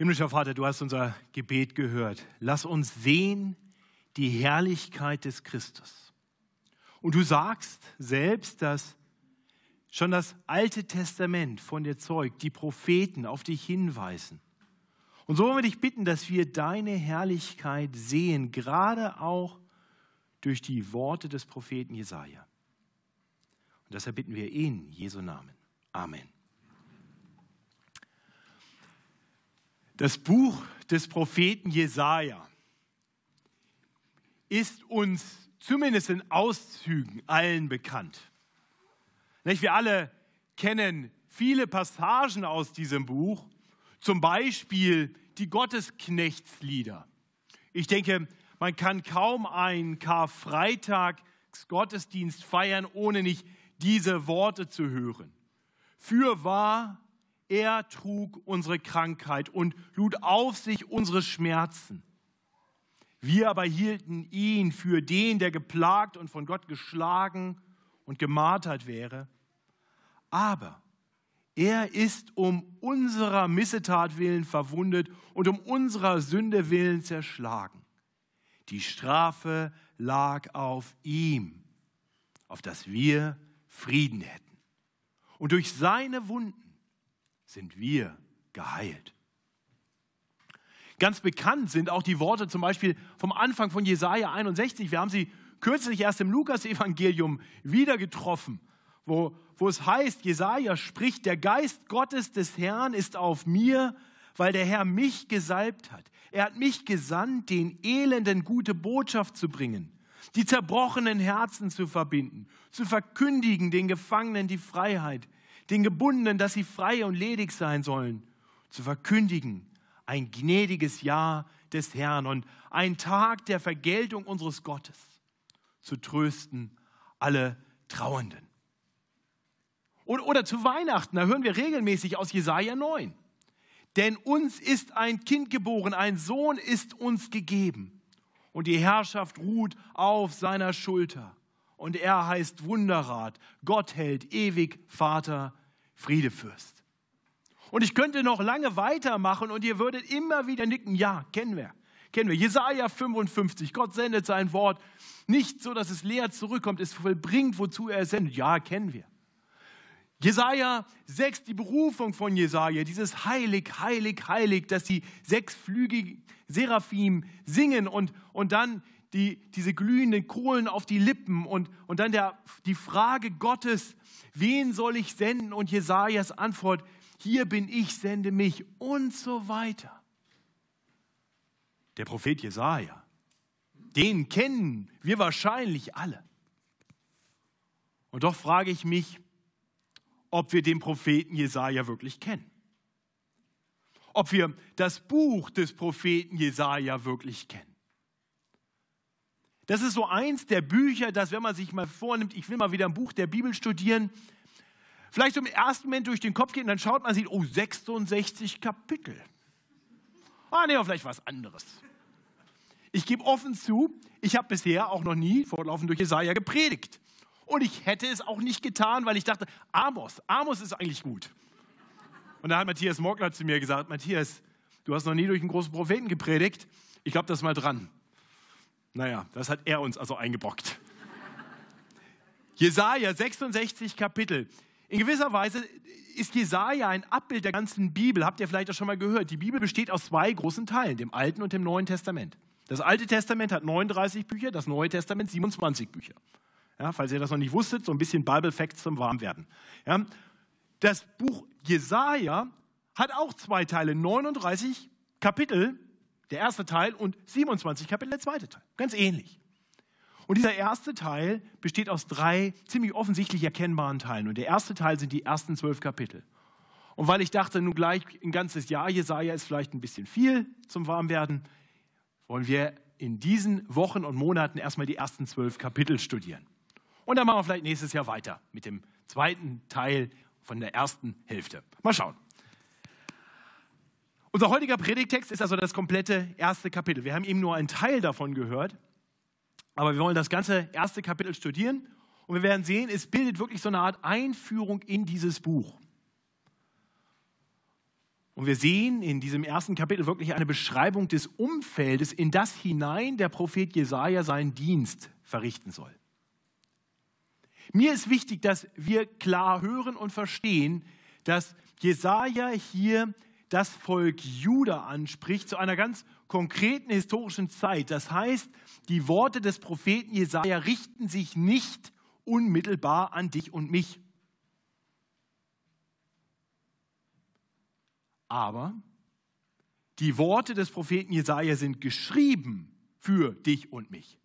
Himmlischer Vater, du hast unser Gebet gehört. Lass uns sehen die Herrlichkeit des Christus. Und du sagst selbst, dass schon das Alte Testament von dir zeugt, die Propheten auf dich hinweisen. Und so wollen wir dich bitten, dass wir deine Herrlichkeit sehen, gerade auch durch die Worte des Propheten Jesaja. Und deshalb bitten wir ihn, Jesu Namen. Amen. Das Buch des Propheten Jesaja ist uns zumindest in Auszügen allen bekannt. Wir alle kennen viele Passagen aus diesem Buch, zum Beispiel die Gottesknechtslieder. Ich denke, man kann kaum einen Karfreitags-Gottesdienst feiern, ohne nicht diese Worte zu hören. Für wahr, er trug unsere Krankheit und lud auf sich unsere Schmerzen. Wir aber hielten ihn für den, der geplagt und von Gott geschlagen und gemartert wäre. Aber er ist um unserer Missetat willen verwundet und um unserer Sünde willen zerschlagen. Die Strafe lag auf ihm, auf dass wir Frieden hätten. Und durch seine Wunden sind wir geheilt. Ganz bekannt sind auch die Worte zum Beispiel vom Anfang von Jesaja 61. Wir haben sie kürzlich erst im Lukas-Evangelium wieder getroffen, wo, wo es heißt: Jesaja spricht, der Geist Gottes des Herrn ist auf mir, weil der Herr mich gesalbt hat. Er hat mich gesandt, den Elenden gute Botschaft zu bringen, die zerbrochenen Herzen zu verbinden, zu verkündigen den Gefangenen die Freiheit, den Gebundenen, dass sie frei und ledig sein sollen, zu verkündigen ein gnädiges Jahr des Herrn und ein Tag der Vergeltung unseres Gottes, zu trösten alle Trauernden. Oder zu Weihnachten, da hören wir regelmäßig aus Jesaja 9. Denn uns ist ein Kind geboren, ein Sohn ist uns gegeben. Und die Herrschaft ruht auf seiner Schulter. Und er heißt Wunderrat, Gott hält ewig Vater, Friedefürst. Und ich könnte noch lange weitermachen und ihr würdet immer wieder nicken, ja, kennen wir. Kennen wir. Jesaja 55, Gott sendet sein Wort nicht so, dass es leer zurückkommt, es vollbringt, wozu er es sendet. Ja, kennen wir. Jesaja 6, die Berufung von Jesaja, dieses heilig, heilig, heilig, dass die sechsflügigen Seraphim singen und, und dann die, diese glühenden Kohlen auf die Lippen und, und dann der, die Frage Gottes, wen soll ich senden? Und Jesajas Antwort, hier bin ich, sende mich und so weiter. Der Prophet Jesaja, den kennen wir wahrscheinlich alle. Und doch frage ich mich, ob wir den Propheten Jesaja wirklich kennen. Ob wir das Buch des Propheten Jesaja wirklich kennen. Das ist so eins der Bücher, dass wenn man sich mal vornimmt, ich will mal wieder ein Buch der Bibel studieren, vielleicht so im ersten Moment durch den Kopf geht und dann schaut man, sieht, oh, 66 Kapitel. Ah, nee, vielleicht was anderes. Ich gebe offen zu, ich habe bisher auch noch nie fortlaufend durch Jesaja gepredigt. Und ich hätte es auch nicht getan, weil ich dachte, Amos, Amos ist eigentlich gut. Und da hat Matthias Morgler zu mir gesagt, Matthias, du hast noch nie durch einen großen Propheten gepredigt. Ich glaube, das mal dran. Naja, das hat er uns also eingebrockt. Jesaja 66 Kapitel. In gewisser Weise ist Jesaja ein Abbild der ganzen Bibel. Habt ihr vielleicht auch schon mal gehört? Die Bibel besteht aus zwei großen Teilen, dem Alten und dem Neuen Testament. Das Alte Testament hat 39 Bücher, das Neue Testament 27 Bücher. Ja, falls ihr das noch nicht wusstet, so ein bisschen Bible Facts zum Warmwerden. Ja, das Buch Jesaja hat auch zwei Teile, 39 Kapitel, der erste Teil, und 27 Kapitel, der zweite Teil. Ganz ähnlich. Und dieser erste Teil besteht aus drei ziemlich offensichtlich erkennbaren Teilen. Und der erste Teil sind die ersten zwölf Kapitel. Und weil ich dachte, nun gleich ein ganzes Jahr Jesaja ist vielleicht ein bisschen viel zum Warmwerden, wollen wir in diesen Wochen und Monaten erstmal die ersten zwölf Kapitel studieren. Und dann machen wir vielleicht nächstes Jahr weiter mit dem zweiten Teil von der ersten Hälfte. Mal schauen. Unser heutiger Predigtext ist also das komplette erste Kapitel. Wir haben eben nur einen Teil davon gehört. Aber wir wollen das ganze erste Kapitel studieren und wir werden sehen, es bildet wirklich so eine Art Einführung in dieses Buch. Und wir sehen in diesem ersten Kapitel wirklich eine Beschreibung des Umfeldes, in das hinein der Prophet Jesaja seinen Dienst verrichten soll. Mir ist wichtig, dass wir klar hören und verstehen, dass Jesaja hier das Volk Juda anspricht zu einer ganz konkreten historischen Zeit. Das heißt, die Worte des Propheten Jesaja richten sich nicht unmittelbar an dich und mich. Aber die Worte des Propheten Jesaja sind geschrieben für dich und mich.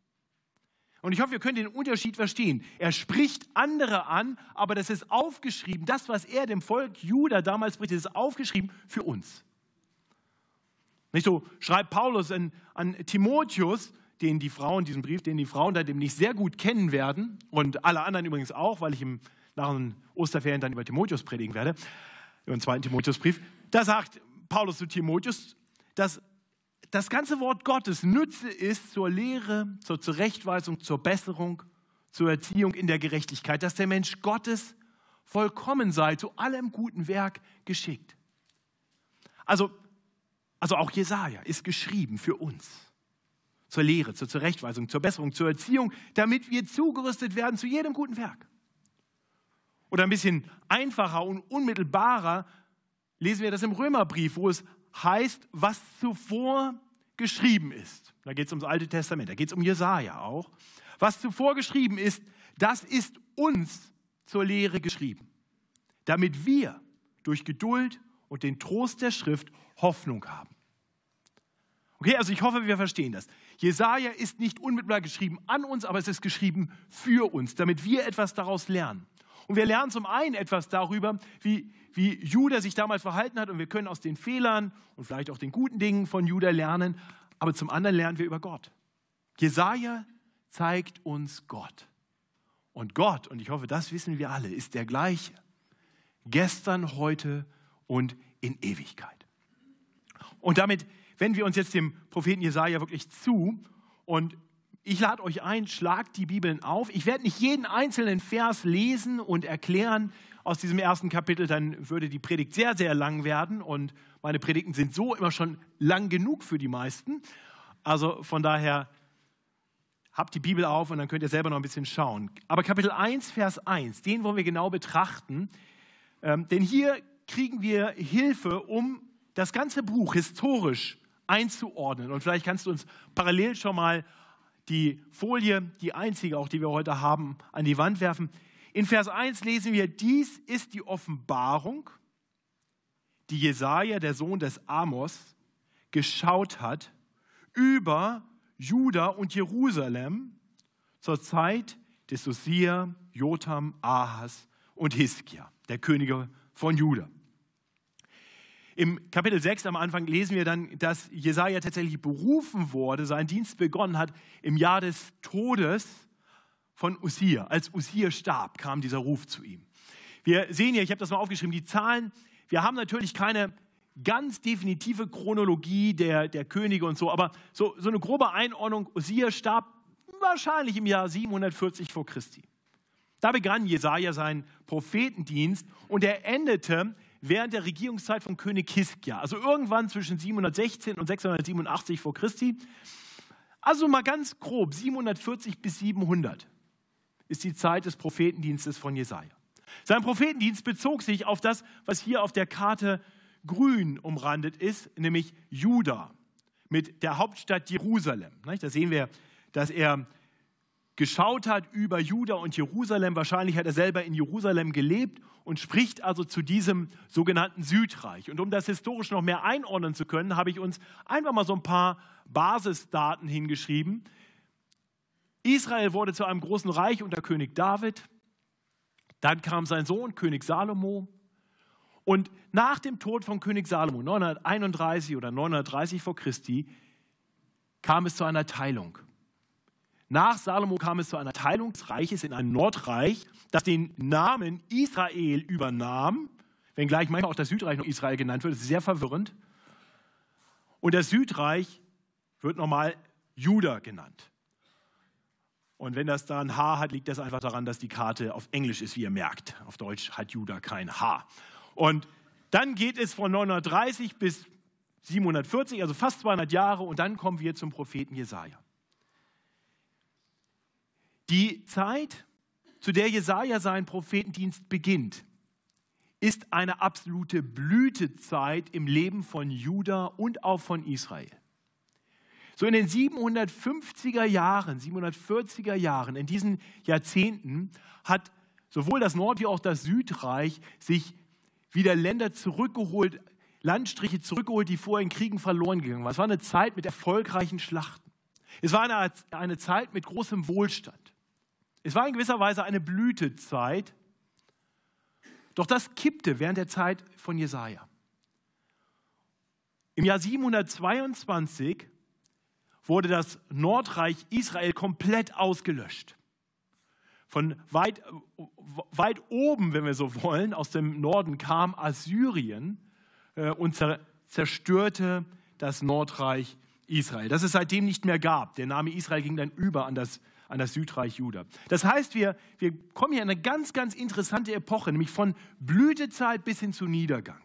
Und ich hoffe, wir können den Unterschied verstehen. Er spricht andere an, aber das ist aufgeschrieben. Das, was er dem Volk Juda damals spricht, ist aufgeschrieben für uns. Nicht so schreibt Paulus an, an Timotheus, den die Frauen, diesen Brief, den die Frauen da demnächst sehr gut kennen werden und alle anderen übrigens auch, weil ich im, nach den Osterferien dann über Timotheus predigen werde, über den zweiten Timotheusbrief. Da sagt Paulus zu Timotheus, dass das ganze Wort Gottes Nütze ist zur Lehre, zur Zurechtweisung, zur Besserung, zur Erziehung in der Gerechtigkeit, dass der Mensch Gottes vollkommen sei, zu allem guten Werk geschickt. Also, also auch Jesaja ist geschrieben für uns. Zur Lehre, zur Zurechtweisung, zur Besserung, zur Erziehung, damit wir zugerüstet werden zu jedem guten Werk. Oder ein bisschen einfacher und unmittelbarer lesen wir das im Römerbrief, wo es heißt, was zuvor geschrieben ist. Da geht es ums Alte Testament, da geht es um Jesaja auch. Was zuvor geschrieben ist, das ist uns zur Lehre geschrieben, damit wir durch Geduld und den Trost der Schrift Hoffnung haben. Okay, also ich hoffe, wir verstehen das. Jesaja ist nicht unmittelbar geschrieben an uns, aber es ist geschrieben für uns, damit wir etwas daraus lernen. Und wir lernen zum einen etwas darüber, wie, wie Judah sich damals verhalten hat und wir können aus den Fehlern und vielleicht auch den guten Dingen von Judah lernen, aber zum anderen lernen wir über Gott. Jesaja zeigt uns Gott. Und Gott, und ich hoffe, das wissen wir alle, ist der gleiche. Gestern, heute und in Ewigkeit. Und damit wenden wir uns jetzt dem Propheten Jesaja wirklich zu und ich lade euch ein, schlagt die Bibeln auf. Ich werde nicht jeden einzelnen Vers lesen und erklären aus diesem ersten Kapitel, dann würde die Predigt sehr, sehr lang werden und meine Predigten sind so immer schon lang genug für die meisten. Also von daher habt die Bibel auf und dann könnt ihr selber noch ein bisschen schauen. Aber Kapitel 1, Vers 1, den wollen wir genau betrachten, ähm, denn hier kriegen wir Hilfe, um das ganze Buch historisch einzuordnen. Und vielleicht kannst du uns parallel schon mal die Folie, die einzige auch, die wir heute haben, an die Wand werfen. In Vers 1 lesen wir, dies ist die Offenbarung, die Jesaja, der Sohn des Amos, geschaut hat über Juda und Jerusalem zur Zeit des Usia, Jotam, Ahas und Hiskia, der Könige von Juda. Im Kapitel 6 am Anfang lesen wir dann, dass Jesaja tatsächlich berufen wurde, seinen Dienst begonnen hat im Jahr des Todes von Usia. Als Usia starb, kam dieser Ruf zu ihm. Wir sehen hier, ich habe das mal aufgeschrieben, die Zahlen. Wir haben natürlich keine ganz definitive Chronologie der, der Könige und so, aber so, so eine grobe Einordnung. Usia starb wahrscheinlich im Jahr 740 vor Christi. Da begann Jesaja seinen Prophetendienst und er endete während der Regierungszeit von König Hiskia, also irgendwann zwischen 716 und 687 vor Christi. Also mal ganz grob, 740 bis 700 ist die Zeit des Prophetendienstes von Jesaja. Sein Prophetendienst bezog sich auf das, was hier auf der Karte grün umrandet ist, nämlich Juda mit der Hauptstadt Jerusalem. Da sehen wir, dass er geschaut hat über Juda und Jerusalem. Wahrscheinlich hat er selber in Jerusalem gelebt und spricht also zu diesem sogenannten Südreich. Und um das historisch noch mehr einordnen zu können, habe ich uns einfach mal so ein paar Basisdaten hingeschrieben. Israel wurde zu einem großen Reich unter König David. Dann kam sein Sohn, König Salomo. Und nach dem Tod von König Salomo, 931 oder 930 vor Christi, kam es zu einer Teilung. Nach Salomo kam es zu einer Teilung des Reiches in ein Nordreich, das den Namen Israel übernahm, wenngleich manchmal auch das Südreich noch Israel genannt wird. Das ist sehr verwirrend. Und das Südreich wird normal Juda genannt. Und wenn das da ein H hat, liegt das einfach daran, dass die Karte auf Englisch ist, wie ihr merkt. Auf Deutsch hat Juda kein H. Und Dann geht es von 930 bis 740, also fast 200 Jahre, und dann kommen wir zum Propheten Jesaja. Die Zeit, zu der Jesaja seinen Prophetendienst beginnt, ist eine absolute Blütezeit im Leben von Juda und auch von Israel. So in den 750er Jahren, 740er Jahren, in diesen Jahrzehnten hat sowohl das Nord- wie auch das Südreich sich wieder Länder zurückgeholt, Landstriche zurückgeholt, die vorher in Kriegen verloren gegangen waren. Es war eine Zeit mit erfolgreichen Schlachten. Es war eine, eine Zeit mit großem Wohlstand. Es war in gewisser Weise eine Blütezeit. Doch das kippte während der Zeit von Jesaja. Im Jahr 722 wurde das Nordreich Israel komplett ausgelöscht. Von weit, weit oben, wenn wir so wollen, aus dem Norden kam Assyrien äh, und zerstörte das Nordreich Israel, das es seitdem nicht mehr gab. Der Name Israel ging dann über an das, an das Südreich Juda. Das heißt, wir, wir kommen hier in eine ganz, ganz interessante Epoche, nämlich von Blütezeit bis hin zu Niedergang.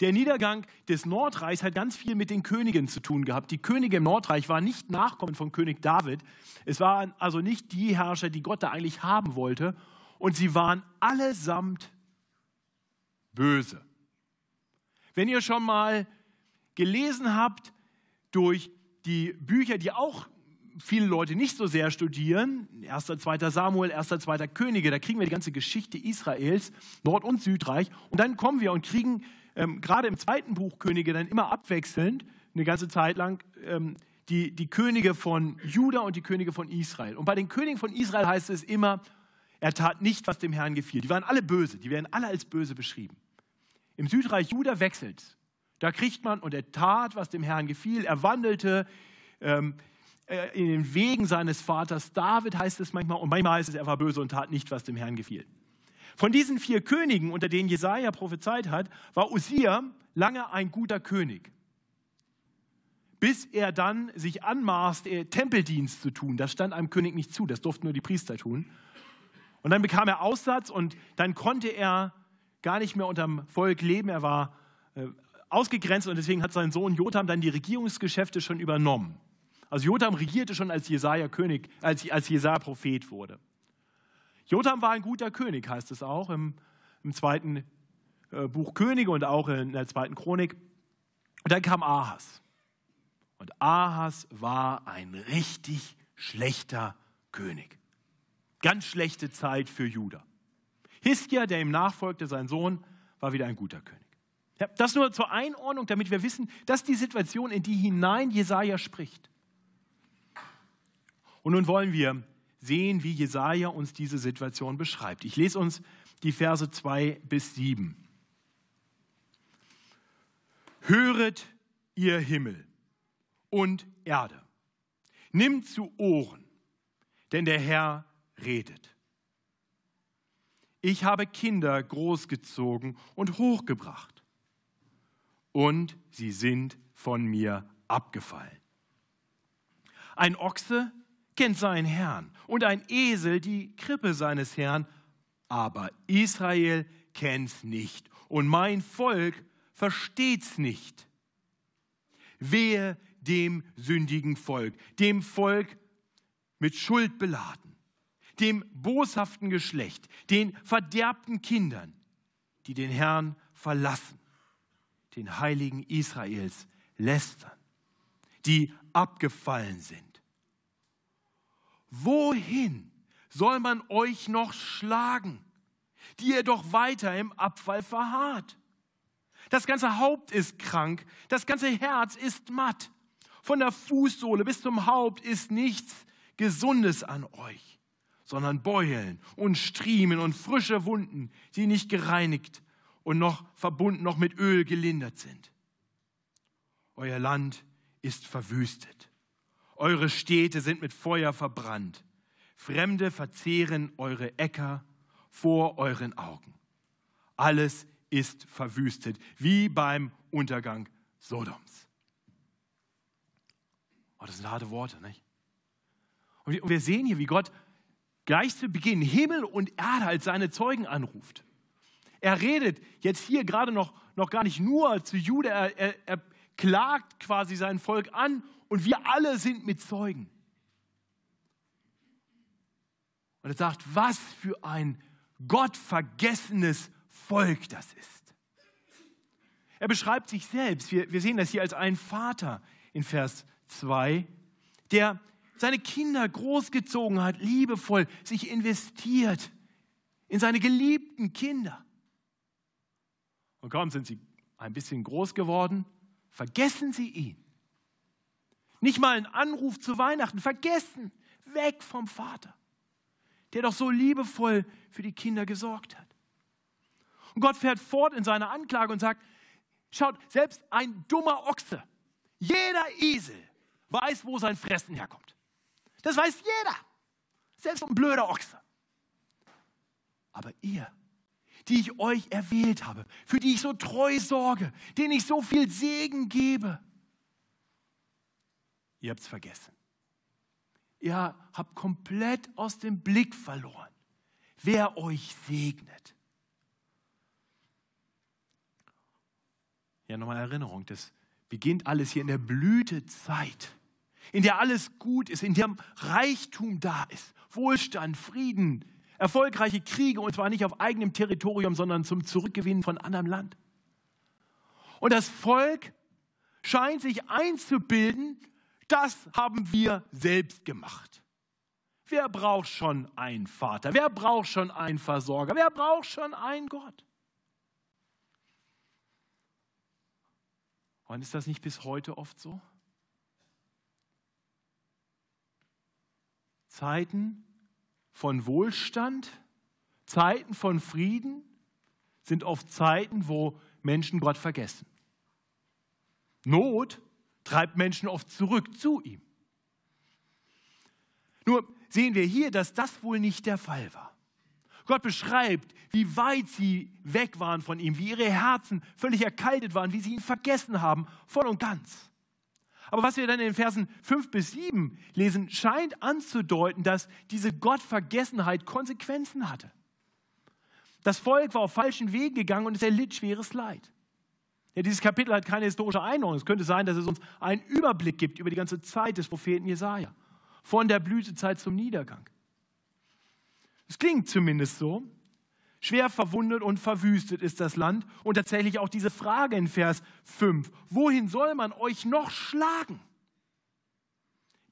Der Niedergang des Nordreichs hat ganz viel mit den Königen zu tun gehabt. Die Könige im Nordreich waren nicht Nachkommen von König David. Es waren also nicht die Herrscher, die Gott da eigentlich haben wollte. Und sie waren allesamt böse. Wenn ihr schon mal gelesen habt durch die Bücher, die auch viele Leute nicht so sehr studieren, 1., 2. Samuel, 1., 2. Könige, da kriegen wir die ganze Geschichte Israels, Nord- und Südreich. Und dann kommen wir und kriegen ähm, gerade im zweiten Buch Könige dann immer abwechselnd, eine ganze Zeit lang, ähm, die, die Könige von Juda und die Könige von Israel. Und bei den Königen von Israel heißt es immer, er tat nicht, was dem Herrn gefiel. Die waren alle böse, die werden alle als böse beschrieben. Im Südreich Juda wechselt Da kriegt man, und er tat, was dem Herrn gefiel. Er wandelte ähm, äh, in den Wegen seines Vaters David, heißt es manchmal, und manchmal heißt es, er war böse und tat nicht, was dem Herrn gefiel. Von diesen vier Königen, unter denen Jesaja prophezeit hat, war Usia lange ein guter König. Bis er dann sich anmaßte, Tempeldienst zu tun. Das stand einem König nicht zu, das durften nur die Priester tun. Und dann bekam er Aussatz und dann konnte er gar nicht mehr unterm Volk leben. Er war äh, ausgegrenzt und deswegen hat sein Sohn Jotham dann die Regierungsgeschäfte schon übernommen. Also Jotham regierte schon als Jesaja König, als, als Jesaja Prophet wurde. Jotham war ein guter König, heißt es auch im, im zweiten äh, Buch Könige und auch in der zweiten Chronik. Und dann kam Ahas. Und Ahas war ein richtig schlechter König. Ganz schlechte Zeit für Juda. Hiskia, der ihm nachfolgte, sein Sohn, war wieder ein guter König. Das nur zur Einordnung, damit wir wissen, dass die Situation, in die hinein Jesaja spricht. Und nun wollen wir sehen, wie Jesaja uns diese Situation beschreibt. Ich lese uns die Verse 2 bis 7. Höret ihr Himmel und Erde, nimmt zu Ohren, denn der Herr redet. Ich habe Kinder großgezogen und hochgebracht, und sie sind von mir abgefallen. Ein Ochse kennt seinen Herrn und ein Esel die Krippe seines Herrn, aber Israel kennt's nicht und mein Volk versteht's nicht. Wehe dem sündigen Volk, dem Volk mit Schuld beladen, dem boshaften Geschlecht, den verderbten Kindern, die den Herrn verlassen, den Heiligen Israels lästern, die abgefallen sind wohin soll man euch noch schlagen, die ihr doch weiter im Abfall verharrt? Das ganze Haupt ist krank, das ganze Herz ist matt. Von der Fußsohle bis zum Haupt ist nichts Gesundes an euch, sondern Beulen und Striemen und frische Wunden, die nicht gereinigt und noch verbunden, noch mit Öl gelindert sind. Euer Land ist verwüstet eure Städte sind mit Feuer verbrannt. Fremde verzehren eure Äcker vor euren Augen. Alles ist verwüstet, wie beim Untergang Sodoms. Oh, das sind harte Worte, nicht? Und wir sehen hier, wie Gott gleich zu Beginn Himmel und Erde als seine Zeugen anruft. Er redet jetzt hier gerade noch, noch gar nicht nur zu Jude, er, er, er klagt quasi sein Volk an und wir alle sind mit Zeugen. Und er sagt, was für ein gottvergessenes Volk das ist. Er beschreibt sich selbst, wir, wir sehen das hier als einen Vater in Vers 2, der seine Kinder großgezogen hat, liebevoll sich investiert in seine geliebten Kinder. Und kaum sind sie ein bisschen groß geworden, vergessen sie ihn. Nicht mal einen Anruf zu Weihnachten, vergessen, weg vom Vater, der doch so liebevoll für die Kinder gesorgt hat. Und Gott fährt fort in seiner Anklage und sagt, schaut, selbst ein dummer Ochse, jeder Esel weiß, wo sein Fressen herkommt. Das weiß jeder, selbst ein blöder Ochse. Aber ihr, die ich euch erwählt habe, für die ich so treu sorge, denen ich so viel Segen gebe, ihr habt es vergessen. Ihr habt komplett aus dem Blick verloren, wer euch segnet. Ja, nochmal Erinnerung, das beginnt alles hier in der Blütezeit, in der alles gut ist, in der Reichtum da ist, Wohlstand, Frieden, erfolgreiche Kriege und zwar nicht auf eigenem Territorium, sondern zum Zurückgewinnen von anderem Land. Und das Volk scheint sich einzubilden, das haben wir selbst gemacht. Wer braucht schon einen Vater? Wer braucht schon einen Versorger? Wer braucht schon einen Gott? Und ist das nicht bis heute oft so? Zeiten von Wohlstand, Zeiten von Frieden sind oft Zeiten, wo Menschen Gott vergessen. Not treibt Menschen oft zurück zu ihm. Nur sehen wir hier, dass das wohl nicht der Fall war. Gott beschreibt, wie weit sie weg waren von ihm, wie ihre Herzen völlig erkaltet waren, wie sie ihn vergessen haben, voll und ganz. Aber was wir dann in den Versen 5 bis 7 lesen, scheint anzudeuten, dass diese Gottvergessenheit Konsequenzen hatte. Das Volk war auf falschen Wegen gegangen und es erlitt schweres Leid. Ja, dieses Kapitel hat keine historische Einordnung. Es könnte sein, dass es uns einen Überblick gibt über die ganze Zeit des Propheten Jesaja, von der Blütezeit zum Niedergang. Es klingt zumindest so. Schwer verwundet und verwüstet ist das Land. Und tatsächlich auch diese Frage in Vers 5. Wohin soll man euch noch schlagen?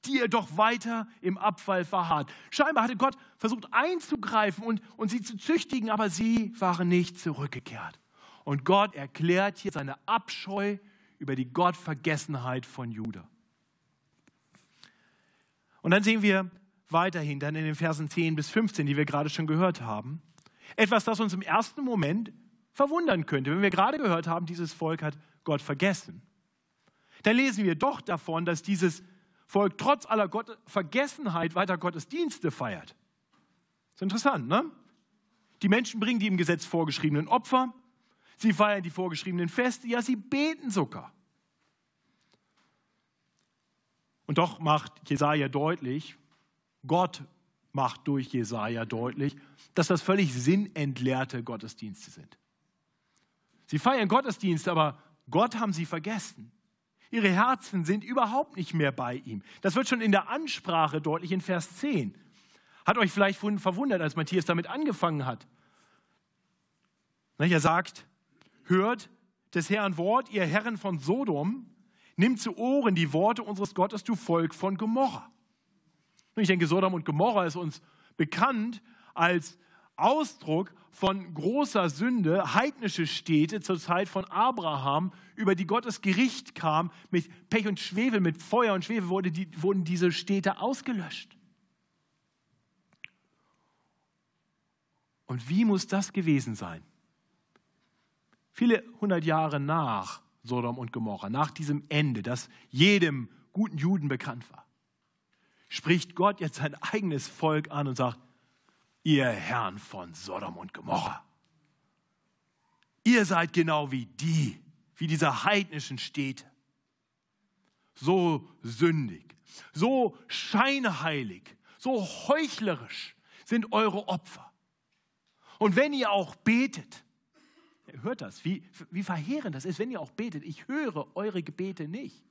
Die ihr doch weiter im Abfall verharrt. Scheinbar hatte Gott versucht einzugreifen und, und sie zu züchtigen, aber sie waren nicht zurückgekehrt. Und Gott erklärt hier seine Abscheu über die Gottvergessenheit von Judah. Und dann sehen wir weiterhin dann in den Versen 10 bis 15, die wir gerade schon gehört haben, etwas, das uns im ersten Moment verwundern könnte, wenn wir gerade gehört haben, dieses Volk hat Gott vergessen. Dann lesen wir doch davon, dass dieses Volk trotz aller Gott Vergessenheit weiter Gottesdienste feiert. Das ist interessant, ne? Die Menschen bringen die im Gesetz vorgeschriebenen Opfer, sie feiern die vorgeschriebenen Feste, ja, sie beten sogar. Und doch macht Jesaja deutlich, Gott macht durch Jesaja deutlich, dass das völlig sinnentleerte Gottesdienste sind. Sie feiern Gottesdienste, aber Gott haben sie vergessen. Ihre Herzen sind überhaupt nicht mehr bei ihm. Das wird schon in der Ansprache deutlich in Vers 10. Hat euch vielleicht verwundert, als Matthias damit angefangen hat. Er sagt, hört des Herrn Wort, ihr Herren von Sodom, nimmt zu Ohren die Worte unseres Gottes, du Volk von Gomorra. Ich denke, Sodom und Gomorra ist uns bekannt als Ausdruck von großer Sünde, heidnische Städte zur Zeit von Abraham, über die Gottes Gericht kam, mit Pech und Schwefel, mit Feuer und Schwefel wurde die, wurden diese Städte ausgelöscht. Und wie muss das gewesen sein? Viele hundert Jahre nach Sodom und Gomorra, nach diesem Ende, das jedem guten Juden bekannt war spricht Gott jetzt sein eigenes Volk an und sagt, ihr Herrn von Sodom und Gomorra, ihr seid genau wie die, wie diese heidnischen Städte. So sündig, so scheinheilig, so heuchlerisch sind eure Opfer. Und wenn ihr auch betet, hört das, wie, wie verheerend das ist, wenn ihr auch betet. Ich höre eure Gebete nicht.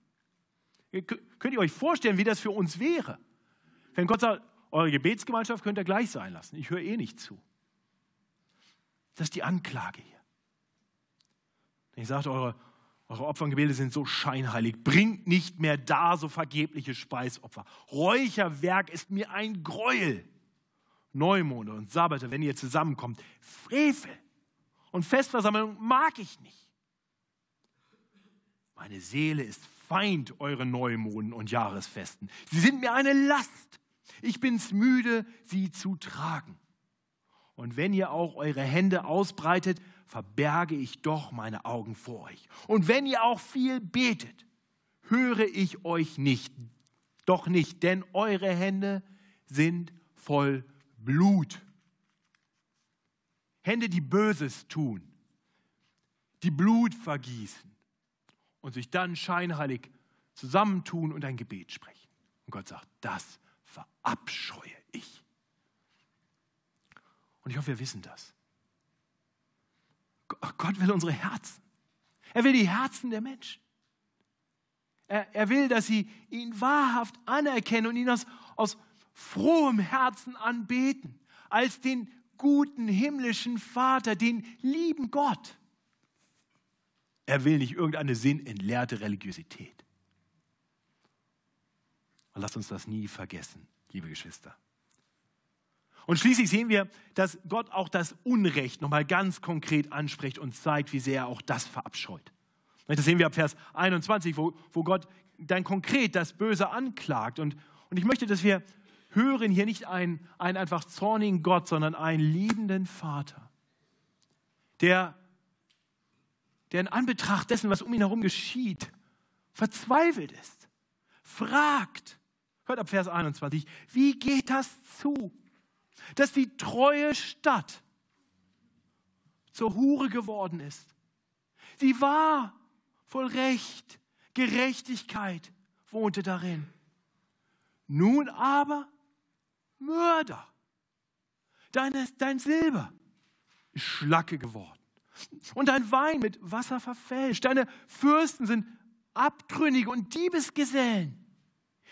Könnt ihr euch vorstellen, wie das für uns wäre? Wenn Gott sagt, eure Gebetsgemeinschaft könnt ihr gleich sein lassen. Ich höre eh nicht zu. Das ist die Anklage hier. Ich sagte, eure, eure Opfer und Gebete sind so scheinheilig. Bringt nicht mehr da so vergebliche Speisopfer. Räucherwerk ist mir ein Gräuel. Neumonde und Sabbate, wenn ihr zusammenkommt. Frevel und Festversammlung mag ich nicht. Meine Seele ist Feind eure Neumonden und Jahresfesten. Sie sind mir eine Last. Ich bin's müde, sie zu tragen. Und wenn ihr auch eure Hände ausbreitet, verberge ich doch meine Augen vor euch. Und wenn ihr auch viel betet, höre ich euch nicht, doch nicht, denn eure Hände sind voll Blut. Hände, die Böses tun, die Blut vergießen und sich dann scheinheilig zusammentun und ein Gebet sprechen. Und Gott sagt, das verabscheue ich. Und ich hoffe, wir wissen das. Gott will unsere Herzen. Er will die Herzen der Menschen. Er, er will, dass sie ihn wahrhaft anerkennen und ihn aus, aus frohem Herzen anbeten, als den guten himmlischen Vater, den lieben Gott. Er will nicht irgendeine sinnentleerte Religiosität. Und lasst uns das nie vergessen, liebe Geschwister. Und schließlich sehen wir, dass Gott auch das Unrecht nochmal ganz konkret anspricht und zeigt, wie sehr er auch das verabscheut. Das sehen wir ab Vers 21, wo, wo Gott dann konkret das Böse anklagt. Und, und ich möchte, dass wir hören hier nicht einen, einen einfach zornigen Gott, sondern einen liebenden Vater, der der in Anbetracht dessen, was um ihn herum geschieht, verzweifelt ist, fragt, hört ab Vers 21, wie geht das zu, dass die treue Stadt zur Hure geworden ist? Sie war voll Recht, Gerechtigkeit wohnte darin. Nun aber Mörder. Deine, dein Silber ist Schlacke geworden und dein Wein mit Wasser verfälscht. Deine Fürsten sind Abtrünnige und Diebesgesellen.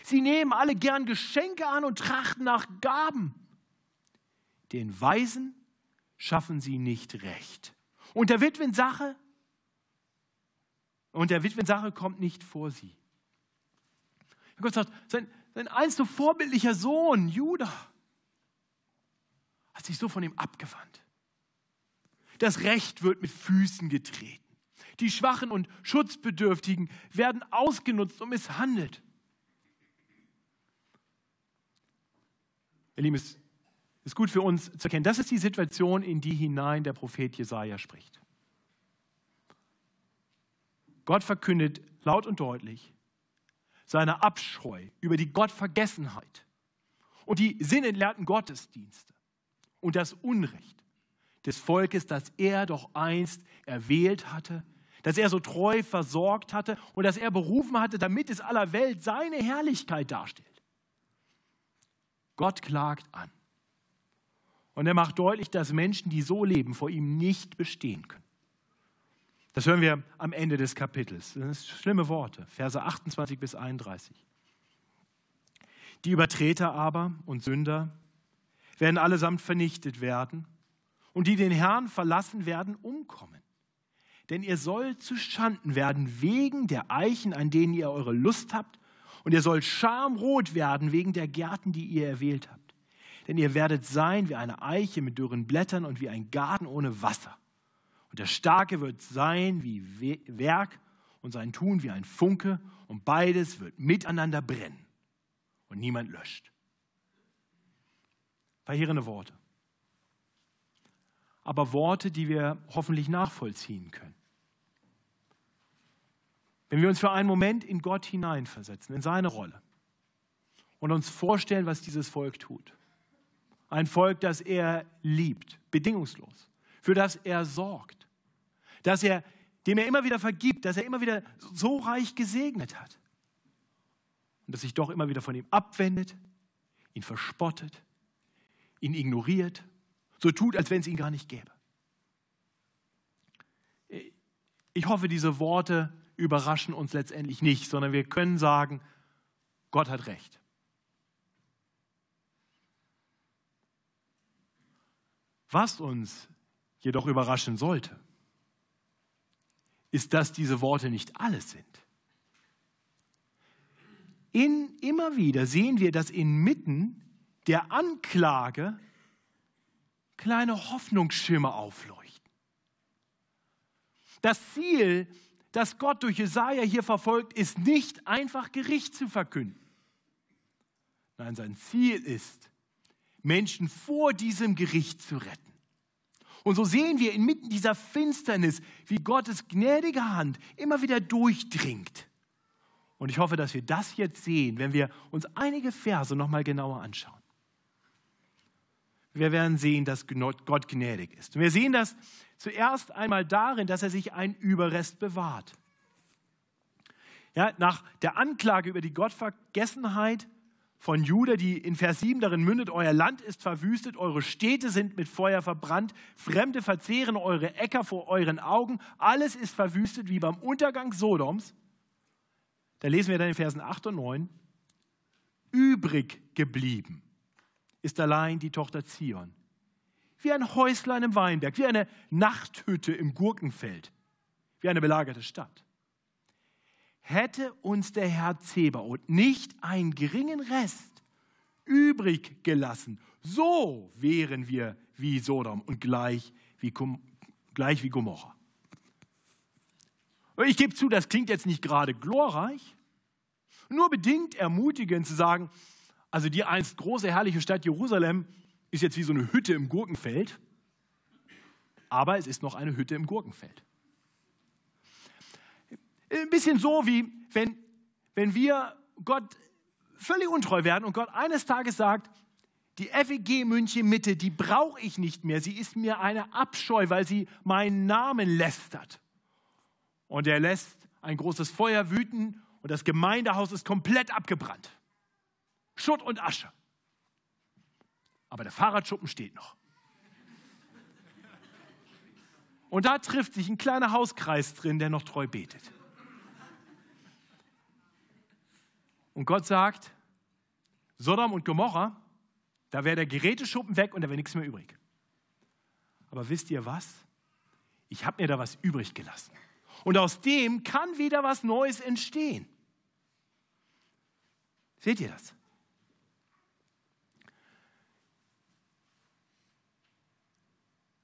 Sie nehmen alle gern Geschenke an und trachten nach Gaben. Den Weisen schaffen sie nicht recht. Und der Witwensache und der Witwensache kommt nicht vor sie. Gott sagt, sein, sein einst so vorbildlicher Sohn, Judah, hat sich so von ihm abgewandt. Das Recht wird mit Füßen getreten. Die Schwachen und Schutzbedürftigen werden ausgenutzt und misshandelt. Ihr Lieben, es ist gut für uns zu erkennen, das ist die Situation, in die hinein der Prophet Jesaja spricht. Gott verkündet laut und deutlich seine Abscheu über die Gottvergessenheit und die sinnentleerten Gottesdienste und das Unrecht des Volkes, das er doch einst erwählt hatte, das er so treu versorgt hatte und das er berufen hatte, damit es aller Welt seine Herrlichkeit darstellt. Gott klagt an. Und er macht deutlich, dass Menschen, die so leben, vor ihm nicht bestehen können. Das hören wir am Ende des Kapitels. Das sind schlimme Worte, Verse 28 bis 31. Die Übertreter aber und Sünder werden allesamt vernichtet werden und die den Herrn verlassen werden, umkommen. Denn ihr sollt zu Schanden werden wegen der Eichen, an denen ihr eure Lust habt, und ihr sollt schamrot werden wegen der Gärten, die ihr erwählt habt. Denn ihr werdet sein wie eine Eiche mit dürren Blättern und wie ein Garten ohne Wasser. Und der Starke wird sein wie Werk und sein Tun wie ein Funke, und beides wird miteinander brennen und niemand löscht. Verheerende Worte aber Worte, die wir hoffentlich nachvollziehen können. Wenn wir uns für einen Moment in Gott hineinversetzen, in seine Rolle und uns vorstellen, was dieses Volk tut. Ein Volk, das er liebt, bedingungslos, für das er sorgt, dass er, dem er immer wieder vergibt, dass er immer wieder so reich gesegnet hat und dass sich doch immer wieder von ihm abwendet, ihn verspottet, ihn ignoriert so tut, als wenn es ihn gar nicht gäbe. Ich hoffe, diese Worte überraschen uns letztendlich nicht, sondern wir können sagen, Gott hat recht. Was uns jedoch überraschen sollte, ist, dass diese Worte nicht alles sind. In, immer wieder sehen wir, dass inmitten der Anklage kleine Hoffnungsschimmer aufleuchten. Das Ziel, das Gott durch Jesaja hier verfolgt, ist nicht einfach Gericht zu verkünden. Nein, sein Ziel ist, Menschen vor diesem Gericht zu retten. Und so sehen wir inmitten dieser Finsternis, wie Gottes gnädige Hand immer wieder durchdringt. Und ich hoffe, dass wir das jetzt sehen, wenn wir uns einige Verse nochmal genauer anschauen. Wir werden sehen, dass Gott gnädig ist. Und wir sehen das zuerst einmal darin, dass er sich einen Überrest bewahrt. Ja, nach der Anklage über die Gottvergessenheit von Juda, die in Vers 7 darin mündet, euer Land ist verwüstet, eure Städte sind mit Feuer verbrannt, Fremde verzehren eure Äcker vor euren Augen, alles ist verwüstet wie beim Untergang Sodoms. Da lesen wir dann in Versen 8 und 9, übrig geblieben ist allein die Tochter Zion. Wie ein Häuslein im Weinberg, wie eine Nachthütte im Gurkenfeld, wie eine belagerte Stadt hätte uns der Herr Zebaoth nicht einen geringen Rest übrig gelassen, so wären wir wie Sodom und gleich wie, gleich wie Gomorra. Ich gebe zu, das klingt jetzt nicht gerade glorreich, nur bedingt ermutigend zu sagen, also die einst große, herrliche Stadt Jerusalem ist jetzt wie so eine Hütte im Gurkenfeld, aber es ist noch eine Hütte im Gurkenfeld. Ein bisschen so wie wenn, wenn wir Gott völlig untreu werden und Gott eines Tages sagt, die FEG München Mitte, die brauche ich nicht mehr. Sie ist mir eine Abscheu, weil sie meinen Namen lästert. Und er lässt ein großes Feuer wüten und das Gemeindehaus ist komplett abgebrannt. Schutt und Asche. Aber der Fahrradschuppen steht noch. Und da trifft sich ein kleiner Hauskreis drin, der noch treu betet. Und Gott sagt, Sodom und Gomorra, da wäre der Geräteschuppen weg und da wäre nichts mehr übrig. Aber wisst ihr was? Ich habe mir da was übrig gelassen. Und aus dem kann wieder was Neues entstehen. Seht ihr das?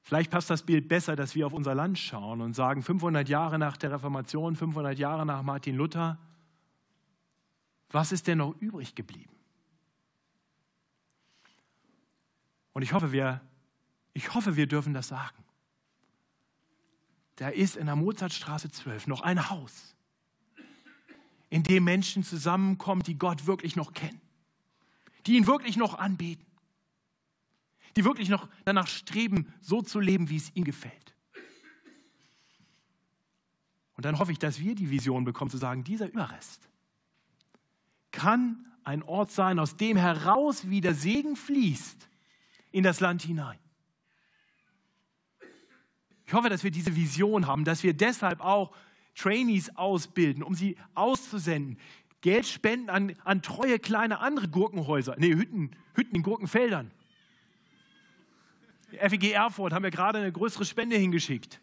Vielleicht passt das Bild besser, dass wir auf unser Land schauen und sagen, 500 Jahre nach der Reformation, 500 Jahre nach Martin Luther, was ist denn noch übrig geblieben? Und ich hoffe, wir, ich hoffe, wir dürfen das sagen. Da ist in der Mozartstraße 12 noch ein Haus, in dem Menschen zusammenkommen, die Gott wirklich noch kennen, die ihn wirklich noch anbeten, die wirklich noch danach streben, so zu leben, wie es ihnen gefällt. Und dann hoffe ich, dass wir die Vision bekommen, zu sagen, dieser Überrest, kann ein Ort sein, aus dem heraus wieder Segen fließt in das Land hinein. Ich hoffe, dass wir diese Vision haben, dass wir deshalb auch Trainees ausbilden, um sie auszusenden, Geld spenden an, an treue kleine andere Gurkenhäuser, nee, Hütten, Hütten in Gurkenfeldern. FEG Erfurt haben wir gerade eine größere Spende hingeschickt.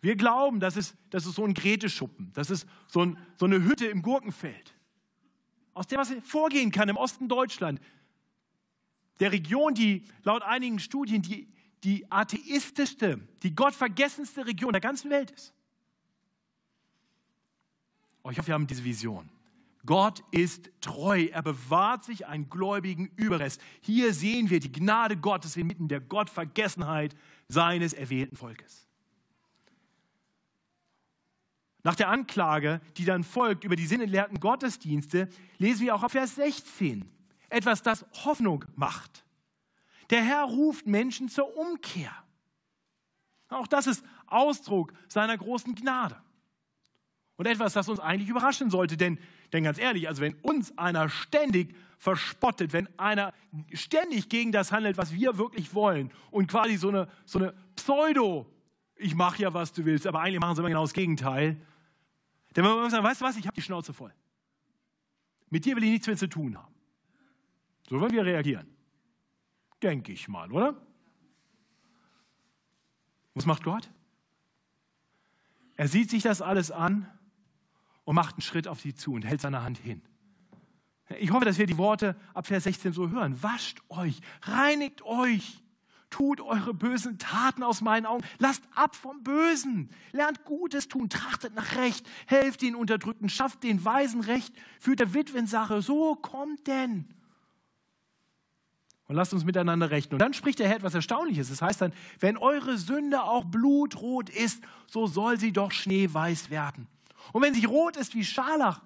Wir glauben, das ist, das ist so ein Greteschuppen, das ist so, ein, so eine Hütte im Gurkenfeld aus der was vorgehen kann im Osten Deutschland, der Region, die laut einigen Studien die, die atheistischste, die gottvergessenste Region der ganzen Welt ist. Oh, ich hoffe, wir haben diese Vision. Gott ist treu. Er bewahrt sich einen gläubigen Überrest. Hier sehen wir die Gnade Gottes inmitten der Gottvergessenheit seines erwählten Volkes. Nach der Anklage, die dann folgt über die sinnentleerten Gottesdienste, lesen wir auch auf Vers 16 etwas, das Hoffnung macht. Der Herr ruft Menschen zur Umkehr. Auch das ist Ausdruck seiner großen Gnade. Und etwas, das uns eigentlich überraschen sollte, denn, denn ganz ehrlich, also wenn uns einer ständig verspottet, wenn einer ständig gegen das handelt, was wir wirklich wollen und quasi so eine, so eine Pseudo- ich mache ja, was du willst, aber eigentlich machen sie immer genau das Gegenteil. Dann wollen wir sagen, weißt du was, ich habe die Schnauze voll. Mit dir will ich nichts mehr zu tun haben. So wollen wir reagieren. Denke ich mal, oder? Was macht Gott? Er sieht sich das alles an und macht einen Schritt auf sie zu und hält seine Hand hin. Ich hoffe, dass wir die Worte ab Vers 16 so hören. Wascht euch, reinigt euch, tut eure bösen Taten aus meinen Augen, lasst ab vom Bösen, lernt Gutes tun, trachtet nach Recht, helft den Unterdrückten, schafft den Weisen Recht, führt der Witwen Sache. So kommt denn. Und lasst uns miteinander rechnen. Und dann spricht der Herr etwas Erstaunliches. Das heißt dann, wenn eure Sünde auch blutrot ist, so soll sie doch schneeweiß werden. Und wenn sie rot ist wie Scharlach,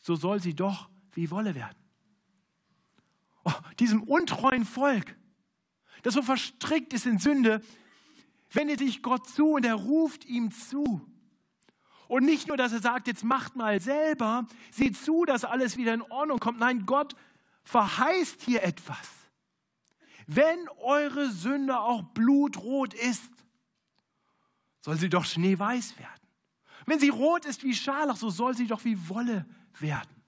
so soll sie doch wie Wolle werden. Oh, diesem untreuen Volk, das so verstrickt ist in Sünde, wendet sich Gott zu und er ruft ihm zu. Und nicht nur, dass er sagt, jetzt macht mal selber, seht zu, dass alles wieder in Ordnung kommt. Nein, Gott verheißt hier etwas. Wenn eure Sünde auch blutrot ist, soll sie doch schneeweiß werden. Wenn sie rot ist wie Scharlach, so soll sie doch wie Wolle werden.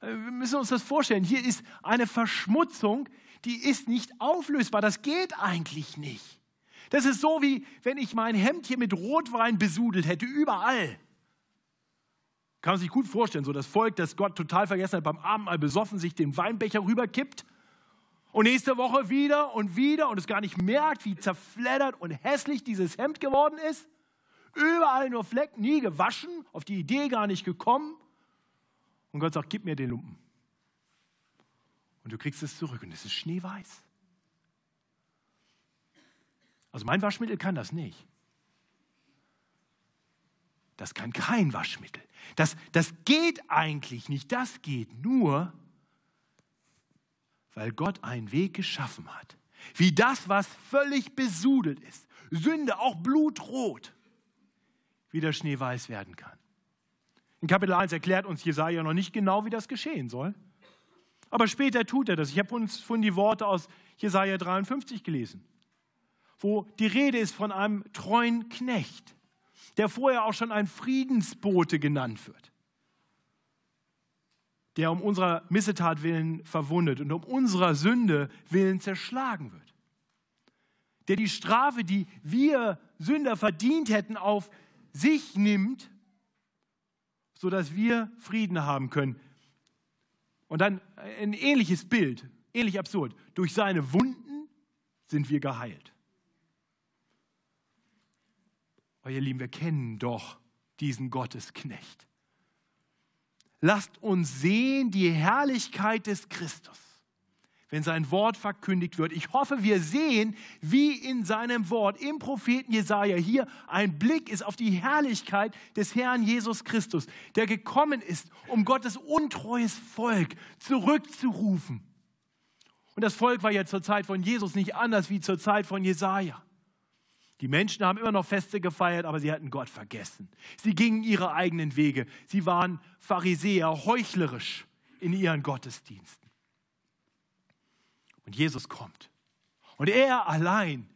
Äh, wir müssen uns das vorstellen. Hier ist eine Verschmutzung, die ist nicht auflösbar. Das geht eigentlich nicht. Das ist so, wie wenn ich mein Hemd hier mit Rotwein besudelt hätte, überall. Kann man sich gut vorstellen, so das Volk, das Gott total vergessen hat, beim Abendmahl besoffen sich den Weinbecher rüberkippt und nächste Woche wieder und wieder und es gar nicht merkt, wie zerfleddert und hässlich dieses Hemd geworden ist. Überall nur Flecken, nie gewaschen, auf die Idee gar nicht gekommen. Und Gott sagt, gib mir den Lumpen. Und du kriegst es zurück und es ist schneeweiß. Also mein Waschmittel kann das nicht. Das kann kein Waschmittel. Das, das geht eigentlich nicht. Das geht nur, weil Gott einen Weg geschaffen hat. Wie das, was völlig besudelt ist, Sünde, auch blutrot, wieder schneeweiß werden kann. In Kapitel 1 erklärt uns Jesaja noch nicht genau, wie das geschehen soll. Aber später tut er das. Ich habe uns von die Worte aus Jesaja 53 gelesen, wo die Rede ist von einem treuen Knecht, der vorher auch schon ein Friedensbote genannt wird, der um unserer Missetat willen verwundet und um unserer Sünde willen zerschlagen wird, der die Strafe, die wir Sünder verdient hätten, auf sich nimmt sodass wir Frieden haben können. Und dann ein ähnliches Bild, ähnlich absurd. Durch seine Wunden sind wir geheilt. Aber ihr Lieben, wir kennen doch diesen Gottesknecht. Lasst uns sehen die Herrlichkeit des Christus wenn sein Wort verkündigt wird. Ich hoffe, wir sehen, wie in seinem Wort im Propheten Jesaja hier ein Blick ist auf die Herrlichkeit des Herrn Jesus Christus, der gekommen ist, um Gottes untreues Volk zurückzurufen. Und das Volk war ja zur Zeit von Jesus nicht anders wie zur Zeit von Jesaja. Die Menschen haben immer noch Feste gefeiert, aber sie hatten Gott vergessen. Sie gingen ihre eigenen Wege. Sie waren Pharisäer, heuchlerisch in ihren Gottesdiensten. Und Jesus kommt. Und er allein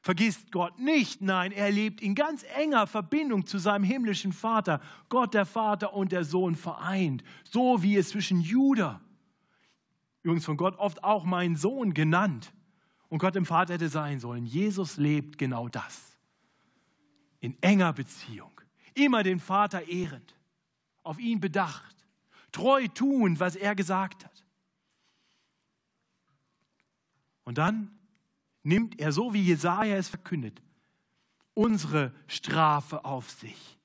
vergisst Gott nicht. Nein, er lebt in ganz enger Verbindung zu seinem himmlischen Vater. Gott der Vater und der Sohn vereint. So wie es zwischen Judah, übrigens von Gott oft auch mein Sohn genannt, und Gott im Vater hätte sein sollen. Jesus lebt genau das. In enger Beziehung. Immer den Vater ehrend. Auf ihn bedacht. Treu tun, was er gesagt hat. Und dann nimmt er, so wie Jesaja es verkündet, unsere Strafe auf sich.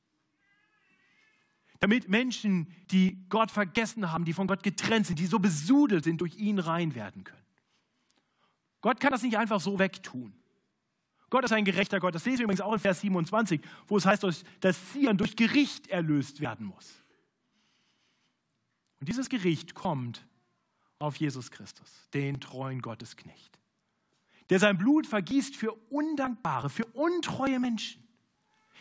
Damit Menschen, die Gott vergessen haben, die von Gott getrennt sind, die so besudelt sind, durch ihn rein werden können. Gott kann das nicht einfach so wegtun. Gott ist ein gerechter Gott. Das lesen wir übrigens auch in Vers 27, wo es heißt, dass Zion durch Gericht erlöst werden muss. Und dieses Gericht kommt auf Jesus Christus, den treuen Gottesknecht, der sein Blut vergießt für undankbare, für untreue Menschen,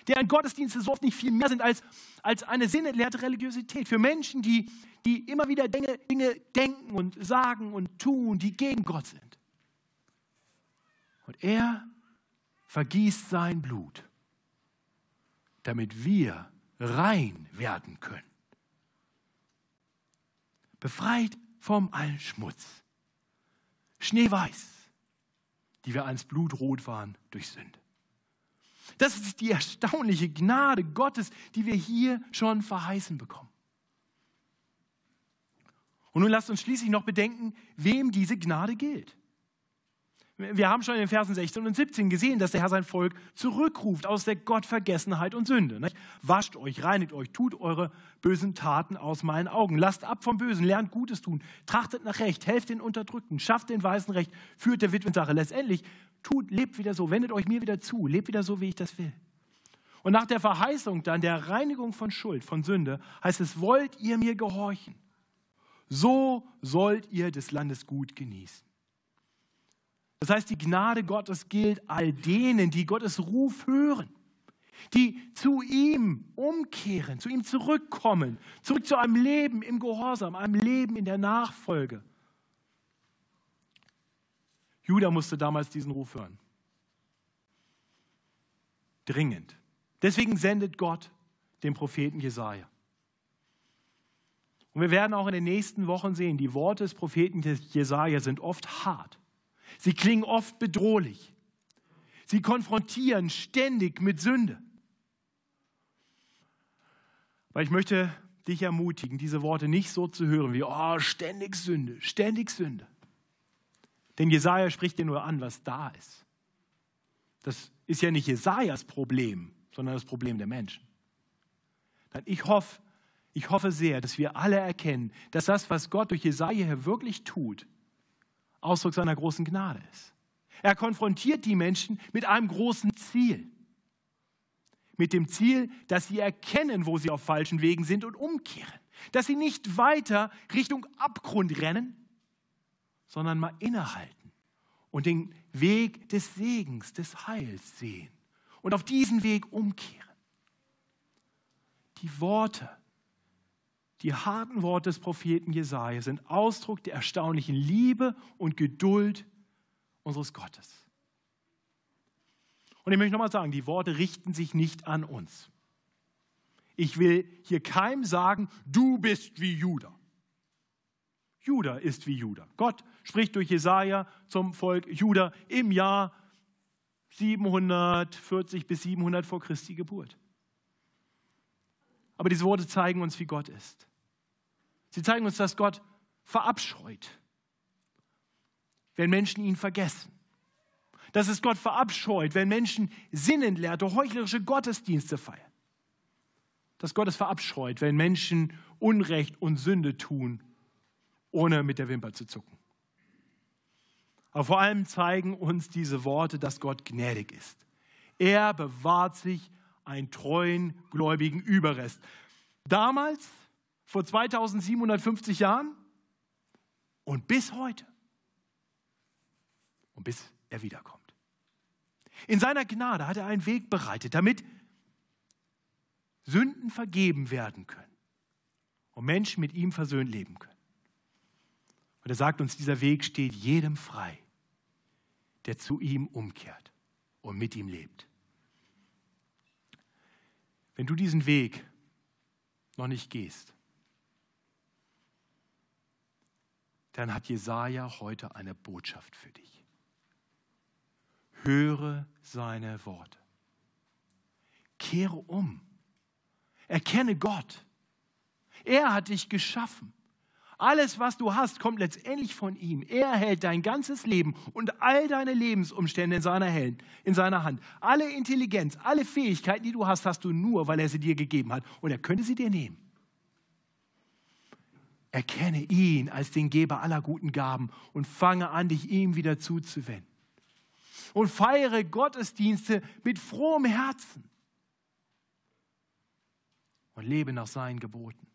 deren Gottesdienste so oft nicht viel mehr sind als, als eine sinnentleerte Religiosität, für Menschen, die, die immer wieder Dinge, Dinge denken und sagen und tun, die gegen Gott sind. Und er vergießt sein Blut, damit wir rein werden können. Befreit vom allen Schmutz. Schneeweiß, die wir einst blutrot waren durch Sünde. Das ist die erstaunliche Gnade Gottes, die wir hier schon verheißen bekommen. Und nun lasst uns schließlich noch bedenken, wem diese Gnade gilt. Wir haben schon in den Versen 16 und 17 gesehen, dass der Herr sein Volk zurückruft aus der Gottvergessenheit und Sünde. Wascht euch, reinigt euch, tut eure bösen Taten aus meinen Augen. Lasst ab vom Bösen, lernt Gutes tun, trachtet nach Recht, helft den Unterdrückten, schafft den Weißen Recht, führt der Witwensache. Letztendlich tut, lebt wieder so, wendet euch mir wieder zu, lebt wieder so, wie ich das will. Und nach der Verheißung dann der Reinigung von Schuld, von Sünde, heißt es, wollt ihr mir gehorchen? So sollt ihr des Landes gut genießen. Das heißt, die Gnade Gottes gilt all denen, die Gottes Ruf hören, die zu ihm umkehren, zu ihm zurückkommen, zurück zu einem Leben im Gehorsam, einem Leben in der Nachfolge. Judah musste damals diesen Ruf hören. Dringend. Deswegen sendet Gott den Propheten Jesaja. Und wir werden auch in den nächsten Wochen sehen, die Worte des Propheten Jesaja sind oft hart. Sie klingen oft bedrohlich. Sie konfrontieren ständig mit Sünde. Weil ich möchte dich ermutigen, diese Worte nicht so zu hören wie, oh, ständig Sünde, ständig Sünde. Denn Jesaja spricht dir nur an, was da ist. Das ist ja nicht Jesajas Problem, sondern das Problem der Menschen. Ich hoffe, ich hoffe sehr, dass wir alle erkennen, dass das, was Gott durch Jesaja hier wirklich tut, Ausdruck seiner großen Gnade ist. Er konfrontiert die Menschen mit einem großen Ziel. Mit dem Ziel, dass sie erkennen, wo sie auf falschen Wegen sind und umkehren. Dass sie nicht weiter Richtung Abgrund rennen, sondern mal innehalten und den Weg des Segens, des Heils sehen und auf diesen Weg umkehren. Die Worte die harten Worte des Propheten Jesaja sind Ausdruck der erstaunlichen Liebe und Geduld unseres Gottes. Und ich möchte nochmal sagen, die Worte richten sich nicht an uns. Ich will hier keinem sagen, du bist wie Judah. Judah ist wie Judah. Gott spricht durch Jesaja zum Volk Judah im Jahr 740 bis 700 vor Christi Geburt. Aber diese Worte zeigen uns, wie Gott ist. Sie zeigen uns, dass Gott verabscheut, wenn Menschen ihn vergessen. Dass es Gott verabscheut, wenn Menschen sinnentleerte, heuchlerische Gottesdienste feiern. Dass Gott es verabscheut, wenn Menschen Unrecht und Sünde tun, ohne mit der Wimper zu zucken. Aber vor allem zeigen uns diese Worte, dass Gott gnädig ist. Er bewahrt sich einen treuen, gläubigen Überrest. Damals, vor 2750 Jahren und bis heute. Und bis er wiederkommt. In seiner Gnade hat er einen Weg bereitet, damit Sünden vergeben werden können und Menschen mit ihm versöhnt leben können. Und er sagt uns, dieser Weg steht jedem frei, der zu ihm umkehrt und mit ihm lebt. Wenn du diesen Weg noch nicht gehst, dann hat Jesaja heute eine Botschaft für dich. Höre seine Worte. Kehre um. Erkenne Gott. Er hat dich geschaffen. Alles, was du hast, kommt letztendlich von ihm. Er hält dein ganzes Leben und all deine Lebensumstände in seiner, Hand, in seiner Hand. Alle Intelligenz, alle Fähigkeiten, die du hast, hast du nur, weil er sie dir gegeben hat. Und er könnte sie dir nehmen. Erkenne ihn als den Geber aller guten Gaben und fange an, dich ihm wieder zuzuwenden. Und feiere Gottesdienste mit frohem Herzen. Und lebe nach seinen Geboten.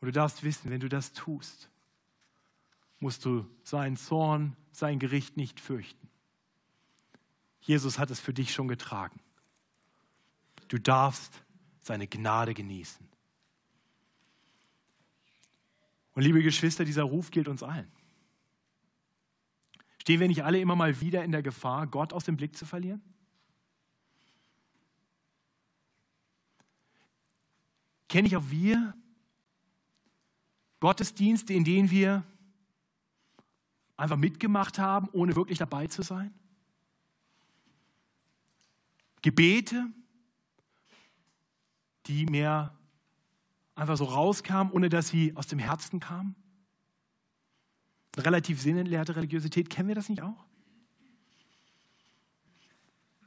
Und du darfst wissen, wenn du das tust, musst du seinen Zorn, sein Gericht nicht fürchten. Jesus hat es für dich schon getragen. Du darfst seine Gnade genießen. Und liebe Geschwister, dieser Ruf gilt uns allen. Stehen wir nicht alle immer mal wieder in der Gefahr, Gott aus dem Blick zu verlieren? Kenne ich auch wir Gottesdienste, in denen wir einfach mitgemacht haben, ohne wirklich dabei zu sein? Gebete, die mehr einfach so rauskamen, ohne dass sie aus dem Herzen kamen? relativ sinnentleerte Religiosität, kennen wir das nicht auch?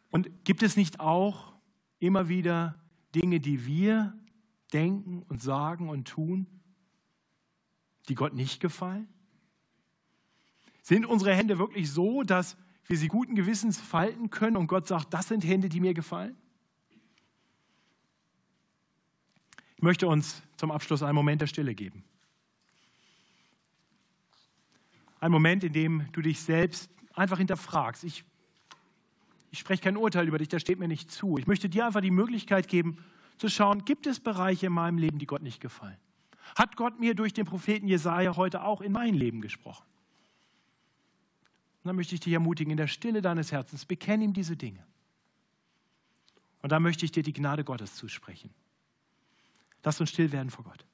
Und gibt es nicht auch immer wieder Dinge, die wir denken und sagen und tun, die Gott nicht gefallen? Sind unsere Hände wirklich so, dass wir sie guten Gewissens falten können und Gott sagt, das sind Hände, die mir gefallen? Ich möchte uns zum Abschluss einen Moment der Stille geben. Ein Moment, in dem du dich selbst einfach hinterfragst. Ich, ich spreche kein Urteil über dich, das steht mir nicht zu. Ich möchte dir einfach die Möglichkeit geben, zu schauen, gibt es Bereiche in meinem Leben, die Gott nicht gefallen? Hat Gott mir durch den Propheten Jesaja heute auch in mein Leben gesprochen? Und dann möchte ich dich ermutigen, in der Stille deines Herzens, bekenne ihm diese Dinge. Und dann möchte ich dir die Gnade Gottes zusprechen. Lass uns still werden vor Gott.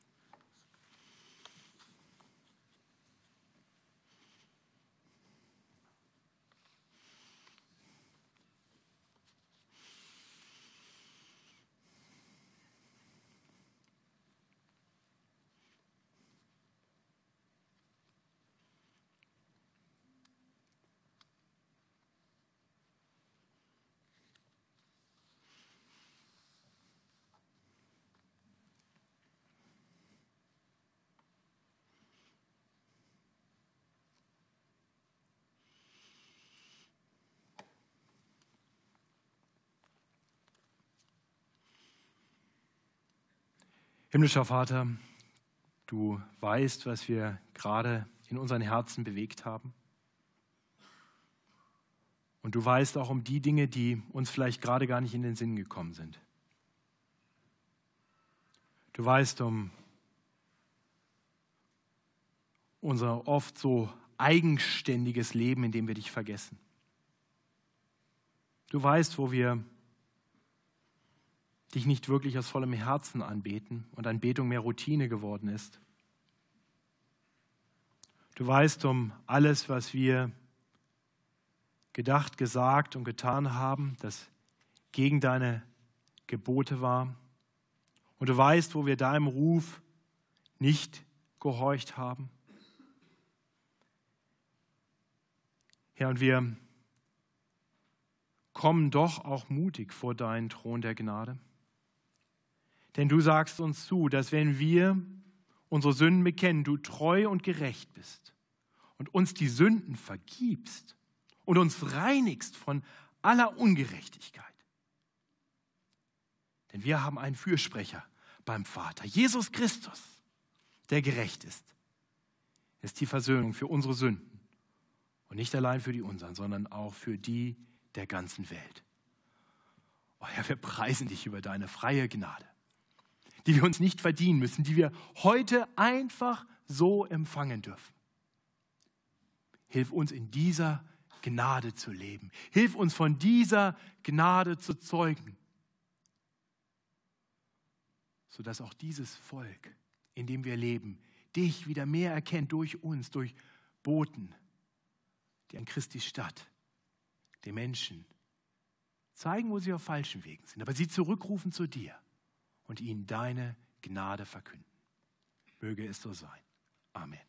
Himmlischer Vater, du weißt, was wir gerade in unseren Herzen bewegt haben. Und du weißt auch um die Dinge, die uns vielleicht gerade gar nicht in den Sinn gekommen sind. Du weißt um unser oft so eigenständiges Leben, in dem wir dich vergessen. Du weißt, wo wir dich nicht wirklich aus vollem Herzen anbeten und Anbetung mehr Routine geworden ist. Du weißt um alles, was wir gedacht, gesagt und getan haben, das gegen deine Gebote war. Und du weißt, wo wir deinem Ruf nicht gehorcht haben. Ja, und wir kommen doch auch mutig vor deinen Thron der Gnade. Denn du sagst uns zu, dass wenn wir unsere Sünden bekennen, du treu und gerecht bist und uns die Sünden vergibst und uns reinigst von aller Ungerechtigkeit. Denn wir haben einen Fürsprecher beim Vater, Jesus Christus, der gerecht ist. Ist die Versöhnung für unsere Sünden und nicht allein für die unseren, sondern auch für die der ganzen Welt. Oh Herr, wir preisen dich über deine freie Gnade die wir uns nicht verdienen müssen, die wir heute einfach so empfangen dürfen. Hilf uns in dieser Gnade zu leben. Hilf uns von dieser Gnade zu zeugen, sodass auch dieses Volk, in dem wir leben, dich wieder mehr erkennt durch uns, durch Boten, die an Christi Stadt den Menschen zeigen, wo sie auf falschen Wegen sind, aber sie zurückrufen zu dir und ihnen deine Gnade verkünden. Möge es so sein. Amen.